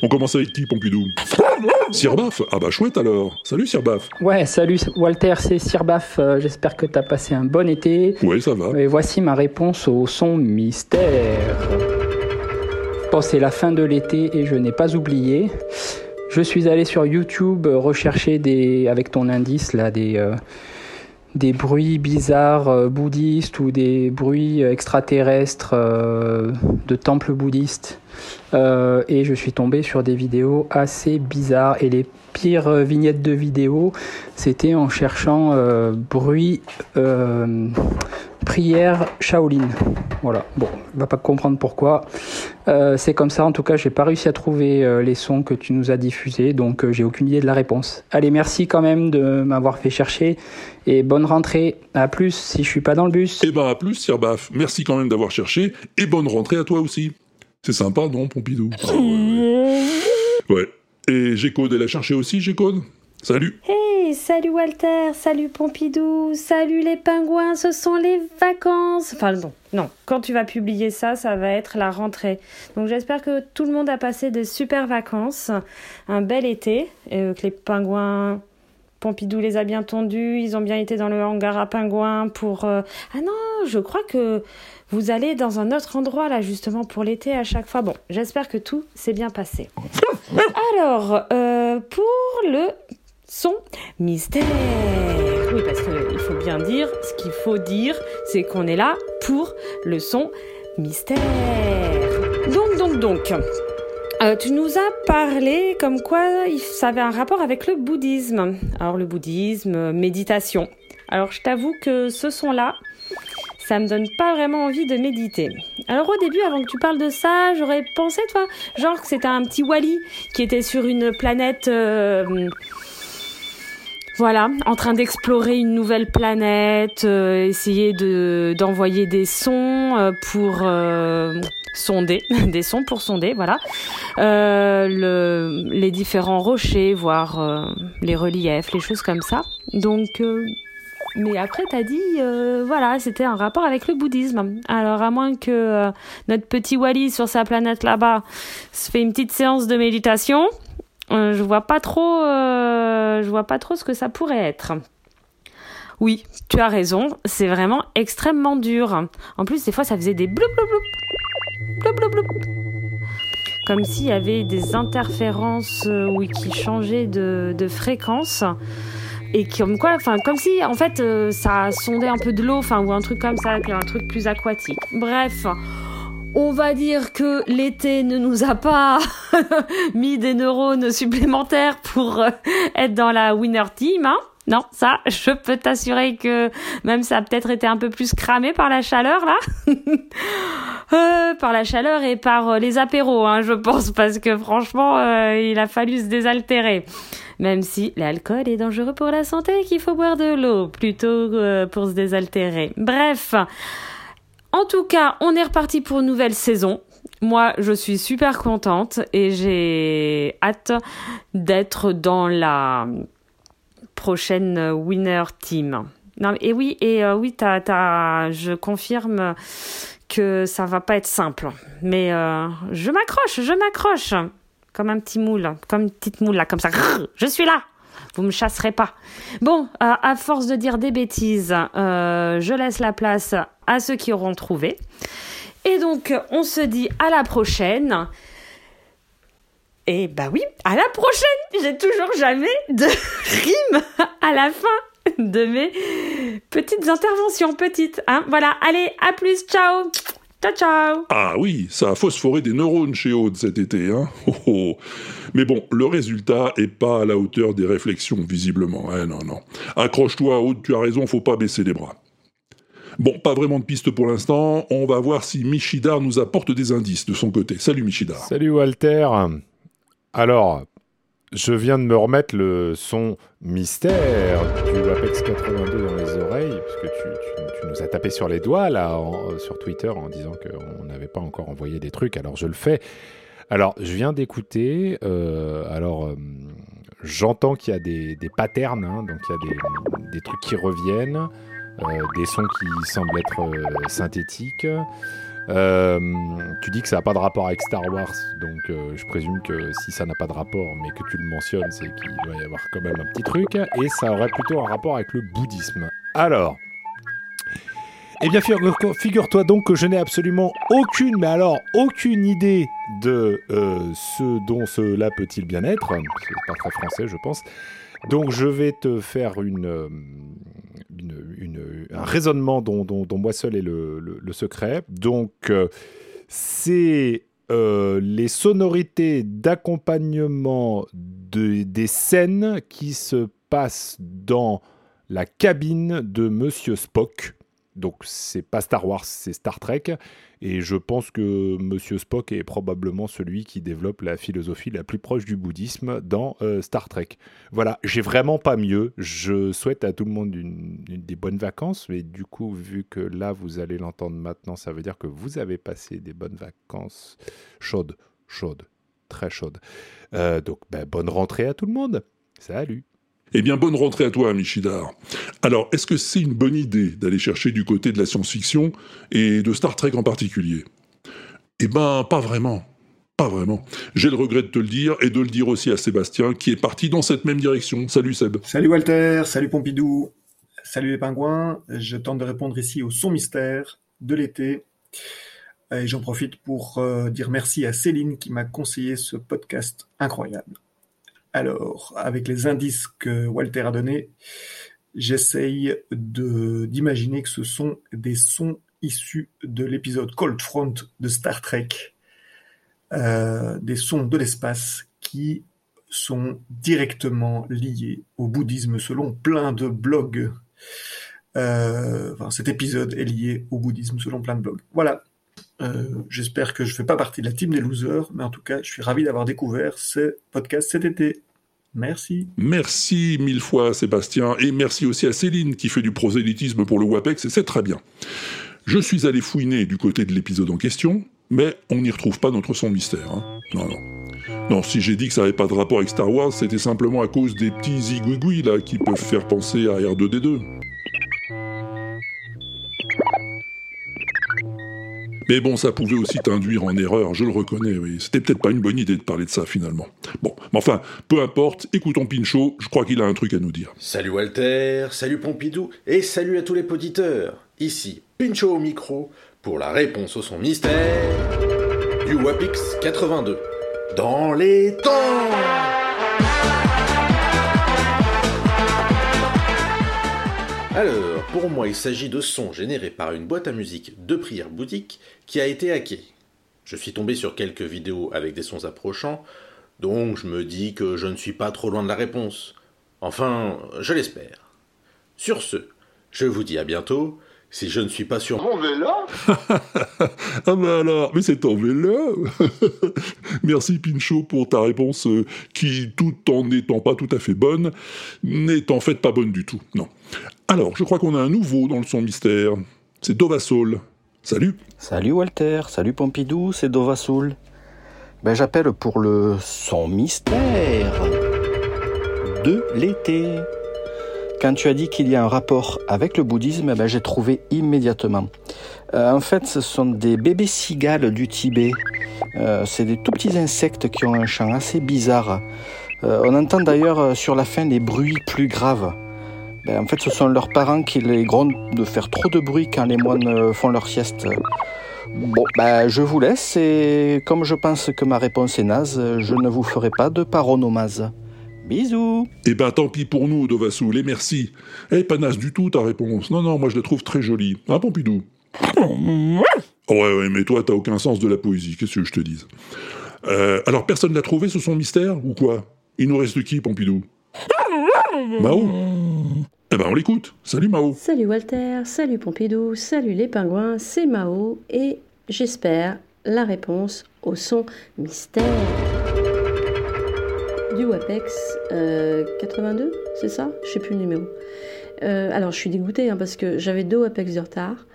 [SPEAKER 1] On commence avec qui, Pompidou? Sirbaf Ah bah chouette alors Salut Sirbaf
[SPEAKER 19] Ouais, salut Walter, c'est Sirbaf. Euh, J'espère que t'as passé un bon été.
[SPEAKER 1] Ouais, ça va.
[SPEAKER 19] Et voici ma réponse au son mystère. Bon, c'est la fin de l'été et je n'ai pas oublié. Je suis allé sur YouTube euh, rechercher des, avec ton indice là, des, euh, des bruits bizarres euh, bouddhistes ou des bruits extraterrestres euh, de temples bouddhistes. Euh, et je suis tombé sur des vidéos assez bizarres. Et les pires vignettes de vidéos, c'était en cherchant bruit prière Shaolin. Voilà. Bon, on va pas comprendre pourquoi. Euh, c'est comme ça. En tout cas, j'ai pas réussi à trouver euh, les sons que tu nous as diffusés, donc euh, j'ai aucune idée de la réponse. Allez, merci quand même de m'avoir fait chercher et bonne rentrée. À plus si je suis pas dans le bus.
[SPEAKER 1] Eh ben à plus Sirbaf, merci quand même d'avoir cherché, et bonne rentrée à toi aussi. C'est sympa, non, Pompidou? Ah ouais, ouais. Ouais. Et G-Code, elle a cherché aussi, G-Code Salut
[SPEAKER 20] Hey, salut Walter, salut Pompidou, salut les pingouins, ce sont les vacances. Enfin bon, non, quand tu vas publier ça, ça va être la rentrée. Donc j'espère que tout le monde a passé de super vacances, un bel été, et que les pingouins... Pompidou les a bien tondus, ils ont bien été dans le hangar à pingouins pour... euh, Ah non, je crois que vous allez dans un autre endroit là justement pour l'été à chaque fois. Bon, j'espère que tout s'est bien passé. [laughs] Alors, euh, pour le son mystère. Oui, parce qu'il faut bien dire, ce qu'il faut dire, c'est qu'on est là pour le son mystère. Donc, donc, donc. euh, tu nous as parlé comme quoi ça avait un rapport avec le bouddhisme. Alors le bouddhisme, euh, méditation. Alors je t'avoue que ce son-là, ça me donne pas vraiment envie de méditer. Alors au début, avant que tu parles de ça, j'aurais pensé, toi, genre que c'était un petit Wally qui était sur une planète, euh, voilà, en train d'explorer une nouvelle planète, euh, essayer de d'envoyer des sons euh, pour euh, sonder, [laughs] des sons pour sonder, voilà, Euh, le, les différents rochers, voir euh, les reliefs, les choses comme ça. Donc euh, mais après, t'as dit, voilà, c'était un rapport avec le bouddhisme. Alors, à moins que notre petit Wally sur sa planète là-bas se fait une petite séance de méditation, je vois pas trop, euh, je vois pas trop ce que ça pourrait être. Oui, tu as raison, c'est vraiment extrêmement dur. En plus, des fois, ça faisait des bloup bloup bloup, bloup. Comme s'il y avait des interférences, euh, oui, qui changeaient de, fréquence et comme quoi enfin comme si en fait euh, ça sondait un peu de l'eau enfin ou un truc comme ça un truc plus aquatique bref on va dire que l'été ne nous a pas [laughs] mis des neurones supplémentaires pour euh, être dans la winner team hein non, ça, je peux t'assurer que même ça a peut-être été un peu plus cramé par la chaleur là, [laughs] Euh, par la chaleur et par euh, les apéros, hein, je pense, parce que franchement, euh, il a fallu se désaltérer. Même si l'alcool est dangereux pour la santé et qu'il faut boire de l'eau plutôt pour se désaltérer. Bref, en tout cas, on est reparti pour une nouvelle saison. Moi, je suis super contente et j'ai hâte d'être dans la prochaine winner team. Et oui, et euh, oui, je confirme que ça va pas être simple. Mais euh, je m'accroche, je m'accroche. Comme un petit moule, comme une petite moule là, comme ça. Je suis là. Vous me chasserez pas. Bon, euh, à force de dire des bêtises, euh, je laisse la place à ceux qui auront trouvé. Et donc, on se dit à la prochaine. Et bah oui, à la prochaine J'ai toujours jamais de [laughs] rime à la fin de mes petites interventions, petites. Hein voilà, allez, à plus, ciao Ciao, ciao
[SPEAKER 1] Ah oui, ça a phosphoré des neurones chez Aude cet été, hein Oh, oh. Mais bon, le résultat est pas à la hauteur des réflexions, visiblement. Eh non, non. Accroche-toi, Aude, tu as raison, faut pas baisser les bras. Bon, pas vraiment de piste pour l'instant. On va voir si Michidar nous apporte des indices de son côté. Salut Michidar.
[SPEAKER 21] Salut Walter. Alors, je viens de me remettre le son mystère du Apex 82 dans les oreilles, parce que tu, tu- nous as tapé sur les doigts là en- sur Twitter en disant qu'on n'avait pas encore envoyé des trucs. Alors je le fais. Alors, je viens d'écouter. euh, alors, euh, j'entends qu'il y a des, patterns, hein, donc il y a des, trucs qui reviennent, euh, des sons qui semblent être synthétiques. Tu dis que ça n'a pas de rapport avec Star Wars, donc je présume que si ça n'a pas de rapport, mais que tu le mentionnes, c'est qu'il doit y avoir quand même un petit truc, et ça aurait plutôt un rapport avec le bouddhisme. Alors, eh bien, figure- figure-toi donc que je n'ai absolument aucune, mais alors aucune idée de euh, ce dont cela peut-il bien être. C'est pas très français, je pense. Donc, je vais te faire une, euh, un raisonnement dont, moi seul est le, secret. Donc, euh, c'est les sonorités d'accompagnement de- des scènes qui se passent dans la cabine de Monsieur Spock. Donc c'est pas Star Wars, c'est Star Trek. Et je pense que Monsieur Spock est probablement celui qui développe la philosophie la plus proche du bouddhisme dans euh, Star Trek. Voilà, j'ai vraiment pas mieux. Je souhaite à tout le monde des bonnes vacances. Mais du coup, vu que là, vous allez l'entendre maintenant, ça veut dire que vous avez passé des bonnes vacances chaudes, chaudes, très chaudes. Euh, donc, ben, bonne rentrée à tout le monde. Salut.
[SPEAKER 1] Eh bien, bonne rentrée à toi, Michidar. Alors, est-ce que c'est une bonne idée d'aller chercher du côté de la science-fiction et de Star Trek en particulier? Eh ben, pas vraiment. Pas vraiment. J'ai le regret de te le dire et de le dire aussi à Sébastien qui est parti dans cette même direction. Salut Seb.
[SPEAKER 22] Salut Walter, salut Pompidou, salut les pingouins. Je tente de répondre ici au son mystère de l'été. Et j'en profite pour euh, dire merci à Céline qui m'a conseillé ce podcast incroyable. Alors, avec les indices que Walter a donnés, j'essaye d'imaginer que ce sont des sons issus de l'épisode Cold Front de Star Trek, euh, des sons de l'espace qui sont directement liés au bouddhisme selon plein de blogs. Euh, enfin, cet épisode est lié au bouddhisme selon plein de blogs. Voilà. Euh, J'espère que je fais pas partie de la team des losers, mais en tout cas, je suis ravi d'avoir découvert ce podcast cet été. Merci.
[SPEAKER 1] Merci mille fois Sébastien et merci aussi à Céline qui fait du prosélytisme pour le WAPEX et c'est très bien. Je suis allé fouiner du côté de l'épisode en question, mais on n'y retrouve pas notre son mystère. hein. Non, non. Non, si j'ai dit que ça n'avait pas de rapport avec Star Wars, c'était simplement à cause des petits zigouigouis là qui peuvent faire penser à R2D2. Mais bon, ça pouvait aussi t'induire en erreur, je le reconnais, oui. C'était peut-être pas une bonne idée de parler de ça finalement. Bon, mais enfin, peu importe, écoutons Pinchot, je crois qu'il a un truc à nous dire.
[SPEAKER 23] Salut Walter, salut Pompidou, et salut à tous les poditeurs. Ici Pincho au micro pour la réponse au son mystère du Wapix 82. Dans les temps Alors, pour moi, il s'agit de sons générés par une boîte à musique de prière bouddhique qui a été hackée. Je suis tombé sur quelques vidéos avec des sons approchants, donc je me dis que je ne suis pas trop loin de la réponse. Enfin, je l'espère. Sur ce, je vous dis à bientôt, si je ne suis pas sur mon vélo. [laughs]
[SPEAKER 1] Ah bah alors, mais c'est en vélo [laughs] Merci Pinchot pour ta réponse euh, qui, tout en n'étant pas tout à fait bonne, n'est en fait pas bonne du tout. Non. Alors, je crois qu'on a un nouveau dans le son mystère. C'est Dovasol. Salut
[SPEAKER 24] Salut Walter, salut Pompidou, c'est Dova Soul. Ben, j'appelle pour le son mystère de l'été. Quand tu as dit qu'il y a un rapport avec le bouddhisme, ben, j'ai trouvé immédiatement. Euh, en fait, ce sont des bébés cigales du Tibet. Euh, c'est des tout petits insectes qui ont un chant assez bizarre. Euh, on entend d'ailleurs sur la fin des bruits plus graves. Ben, en fait, ce sont leurs parents qui les grondent de faire trop de bruit quand les moines font leur sieste. Bon, ben, je vous laisse et comme je pense que ma réponse est naze, je ne vous ferai pas de paronomase. Bisous.
[SPEAKER 1] Eh ben tant pis pour nous, Dovassoul, et merci. Eh, pas naze du tout ta réponse. Non, non, moi je la trouve très jolie. Hein, Pompidou [laughs] Ouais, ouais, mais toi t'as aucun sens de la poésie, qu'est-ce que je te dise? Euh, Alors personne l'a trouvé ce son mystère, ou quoi? Il nous reste qui, Pompidou? Mao? Eh ben on l'écoute. Salut Mao.
[SPEAKER 25] Salut Walter, salut Pompidou, salut les pingouins, c'est Mao et j'espère la réponse au son mystère du WAPEX euh, 82, c'est ça? Je sais plus le numéro. Euh, alors je suis dégoûtée hein, parce que j'avais deux WAPEX de retard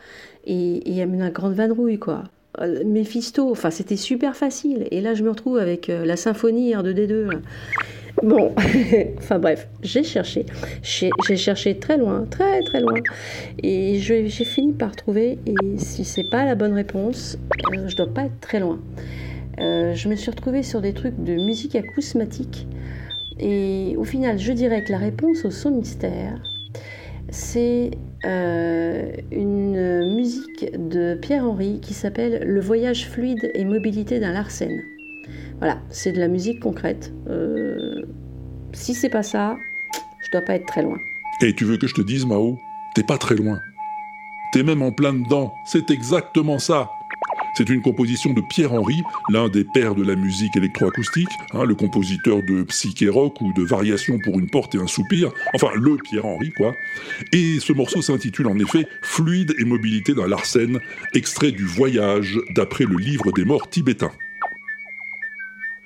[SPEAKER 25] et il y a eu une grande vadrouille quoi. euh, Mephisto, enfin c'était super facile. Et là je me retrouve avec euh, la symphonie R2D2. là. Bon, [laughs] enfin bref, j'ai cherché. J'ai cherché très loin, très très loin. Et j'ai fini par trouver. Et si c'est pas la bonne réponse, euh, je dois pas être très loin. Euh, je me suis retrouvée sur des trucs de musique acousmatique. Et au final, je dirais que la réponse au son mystère, c'est euh, une musique de Pierre-Henry qui s'appelle Le voyage fluide et mobilité d'un Larsen. Voilà, c'est de la musique concrète. Euh, si c'est pas ça, je dois pas être très loin.
[SPEAKER 1] Et tu veux que je te dise, Mao T'es pas très loin. T'es même en plein dedans. C'est exactement ça. C'est une composition de Pierre Henry, l'un des pères de la musique électroacoustique, hein, le compositeur de psyché rock ou de variations pour une porte et un soupir, enfin le Pierre Henry quoi. Et ce morceau s'intitule en effet Fluide et mobilité d'un Larsen, extrait du Voyage d'après le livre des morts tibétains.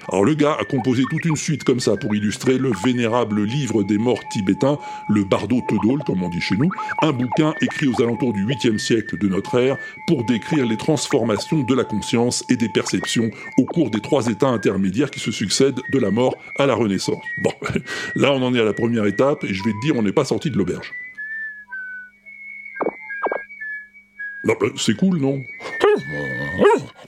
[SPEAKER 1] Alors le gars a composé toute une suite comme ça pour illustrer le vénérable livre des morts tibétains, le Bardo Todol comme on dit chez nous, un bouquin écrit aux alentours du 8e siècle de notre ère pour décrire les transformations de la conscience et des perceptions au cours des trois états intermédiaires qui se succèdent de la mort à la renaissance. Bon, [laughs] là on en est à la première étape et je vais te dire on n'est pas sorti de l'auberge. Bah, c'est cool, non?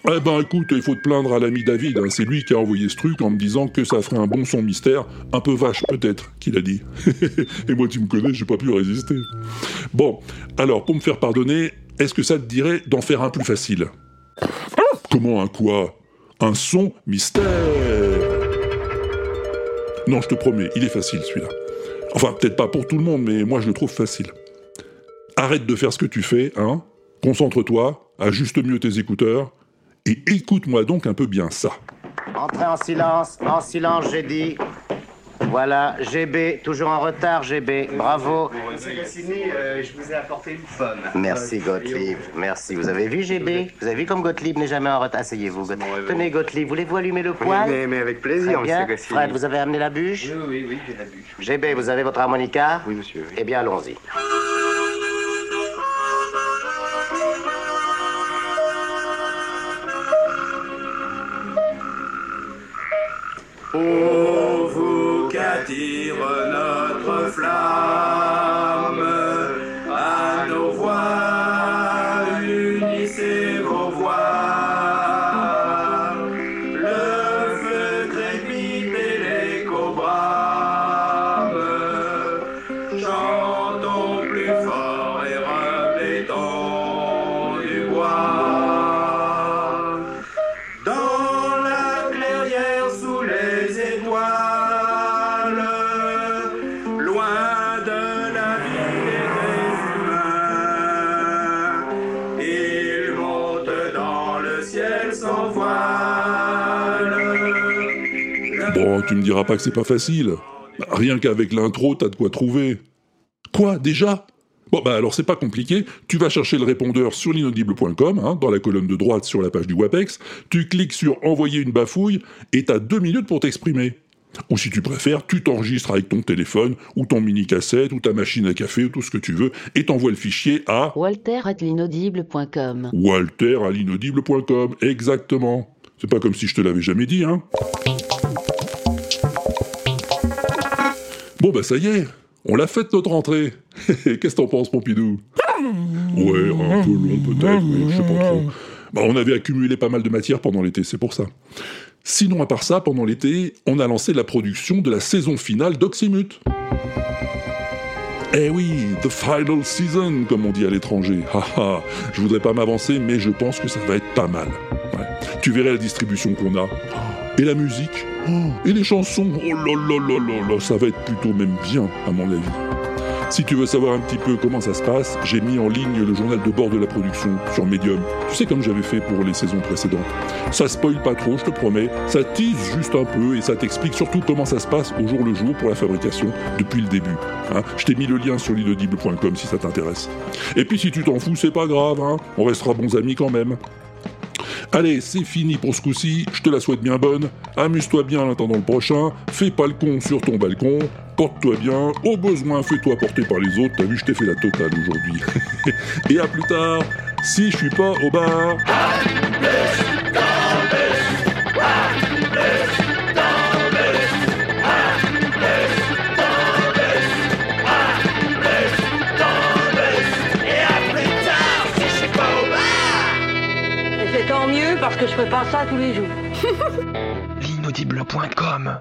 [SPEAKER 1] Eh ben écoute, il faut te plaindre à l'ami David, hein, c'est lui qui a envoyé ce truc en me disant que ça ferait un bon son mystère, un peu vache peut-être, qu'il a dit. [laughs] Et moi tu me connais, j'ai pas pu résister. Bon, alors pour me faire pardonner, est-ce que ça te dirait d'en faire un plus facile? Comment un quoi? Un son mystère Non, je te promets, il est facile celui-là. Enfin, peut-être pas pour tout le monde, mais moi je le trouve facile. Arrête de faire ce que tu fais, hein Concentre-toi, ajuste mieux tes écouteurs, et écoute-moi donc un peu bien ça.
[SPEAKER 26] Entrez en silence, en silence, j'ai dit. Voilà, GB, toujours en retard, GB. Bravo.
[SPEAKER 27] je vous ai apporté une pomme.
[SPEAKER 26] Merci Gottlieb, merci. Vous avez vu GB Vous avez vu comme Gottlieb n'est jamais en retard? Asseyez-vous. Gottlieb. Tenez Gottlieb, voulez-vous allumer le poêle?
[SPEAKER 27] mais- mais avec plaisir,
[SPEAKER 26] bien.
[SPEAKER 27] monsieur Goscinny.
[SPEAKER 26] Fred, vous avez amené la bûche?
[SPEAKER 27] Oui, oui, oui, j'ai la bûche.
[SPEAKER 26] GB, vous avez votre harmonica?
[SPEAKER 27] Oui, monsieur.
[SPEAKER 26] Eh bien, allons-y.
[SPEAKER 8] Ô vous qu'attire notre flamme,
[SPEAKER 1] tu me diras pas que c'est pas facile. Rien qu'avec l'intro, t'as de quoi trouver. Quoi, déjà? Bon, bah alors c'est pas compliqué, tu vas chercher le répondeur sur l'inaudible.com, hein, dans la colonne de droite sur la page du WAPEX, tu cliques sur Envoyer une bafouille, et t'as deux minutes pour t'exprimer. Ou si tu préfères, tu t'enregistres avec ton téléphone, ou ton mini-cassette, ou ta machine à café, ou tout ce que tu veux, et t'envoies le fichier à
[SPEAKER 28] Walter at l'inaudible.com.
[SPEAKER 1] Walter à l'inaudible.com, exactement. C'est pas comme si je te l'avais jamais dit, hein. Bon bah ça y est, on l'a faite notre rentrée. [laughs] Qu'est-ce que t'en penses, Pompidou Ouais, un peu long peut-être, mais je sais pas trop. Bah, on avait accumulé pas mal de matière pendant l'été, c'est pour ça. Sinon, à part ça, pendant l'été, on a lancé la production de la saison finale d'Oxymute. Eh oui, the final season, comme on dit à l'étranger. Je voudrais pas m'avancer, mais je pense que ça va être pas mal. Tu verrais la distribution qu'on a. Et la musique. Et les chansons. Oh là là là là là, ça va être plutôt même bien, à mon avis. Si tu veux savoir un petit peu comment ça se passe, j'ai mis en ligne le journal de bord de la production sur Medium. Tu sais comme j'avais fait pour les saisons précédentes. Ça spoil pas trop, je te promets. Ça tease juste un peu et ça t'explique surtout comment ça se passe au jour le jour pour la fabrication depuis le début. hein. Je t'ai mis le lien sur l'inaudible.com si ça t'intéresse. Et puis si tu t'en fous, c'est pas grave, hein. on restera bons amis quand même. Allez, c'est fini pour ce coup-ci, je te la souhaite bien bonne, amuse-toi bien en attendant le prochain, fais pas le con sur ton balcon, porte-toi bien, au besoin fais-toi porter par les autres, t'as vu je t'ai fait la totale aujourd'hui. [laughs] Et à plus tard, si je suis pas au bar...
[SPEAKER 29] que je fais pas ça tous les jours. [laughs]
[SPEAKER 17] L'inaudible.com